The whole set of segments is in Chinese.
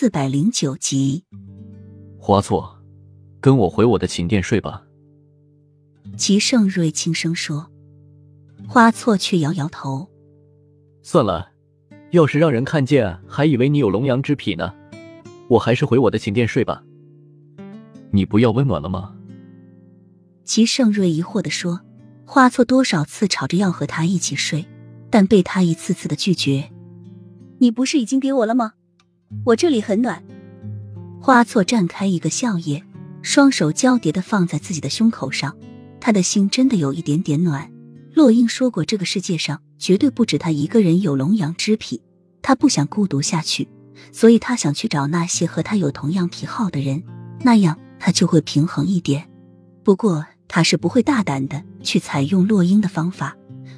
四百零九集。花错，跟我回我的寝殿睡吧。齐盛瑞轻声说。花错却摇摇头。算了，要是让人看见，还以为你有龙阳之癖呢。我还是回我的寝殿睡吧。你不要温暖了吗？齐盛瑞疑惑的说。花错多少次吵着要和他一起睡，但被他一次次的拒绝。你不是已经给我了吗？我这里很暖。花错绽开一个笑靥，双手交叠的放在自己的胸口上，他的心真的有一点点暖。洛英说过，这个世界上绝对不止他一个人有龙阳之癖，他不想孤独下去，所以他想去找那些和他有同样癖好的人，那样他就会平衡一点。不过。他是不会大胆的去采用落英的方法，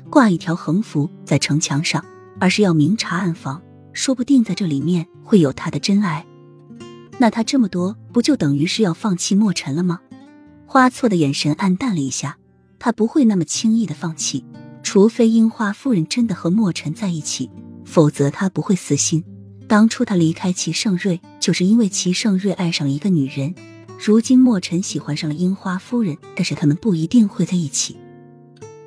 挂一条横幅在城墙上，而是要明察暗访，说不定在这里面会有他的真爱。那他这么多，不就等于是要放弃莫尘了吗？花错的眼神暗淡了一下，他不会那么轻易的放弃，除非樱花夫人真的和莫尘在一起，否则他不会死心。当初他离开齐盛瑞，就是因为齐盛瑞爱上了一个女人。如今墨尘喜欢上了樱花夫人，但是他们不一定会在一起。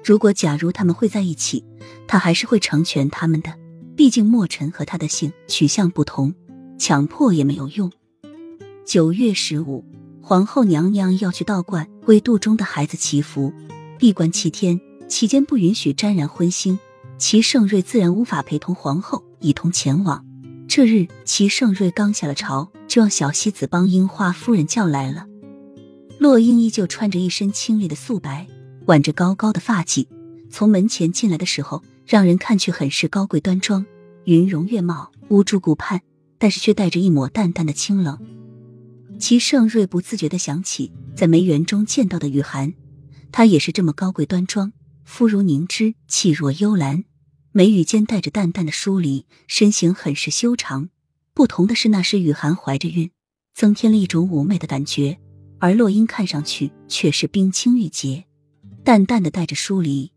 如果假如他们会在一起，他还是会成全他们的。毕竟墨尘和他的性取向不同，强迫也没有用。九月十五，皇后娘娘要去道观为肚中的孩子祈福，闭关七天，期间不允许沾染荤腥。齐盛瑞自然无法陪同皇后一同前往。这日，齐盛瑞刚下了朝。就让小西子帮樱花夫人叫来了。洛英依旧穿着一身清丽的素白，挽着高高的发髻，从门前进来的时候，让人看去很是高贵端庄，云容月貌，无诸顾盼，但是却带着一抹淡淡的清冷。齐盛瑞不自觉的想起在梅园中见到的雨涵，她也是这么高贵端庄，肤如凝脂，气若幽兰，眉宇间带着淡淡的疏离，身形很是修长。不同的是，那时雨涵怀着孕，增添了一种妩媚的感觉；而洛英看上去却是冰清玉洁，淡淡的带着疏离，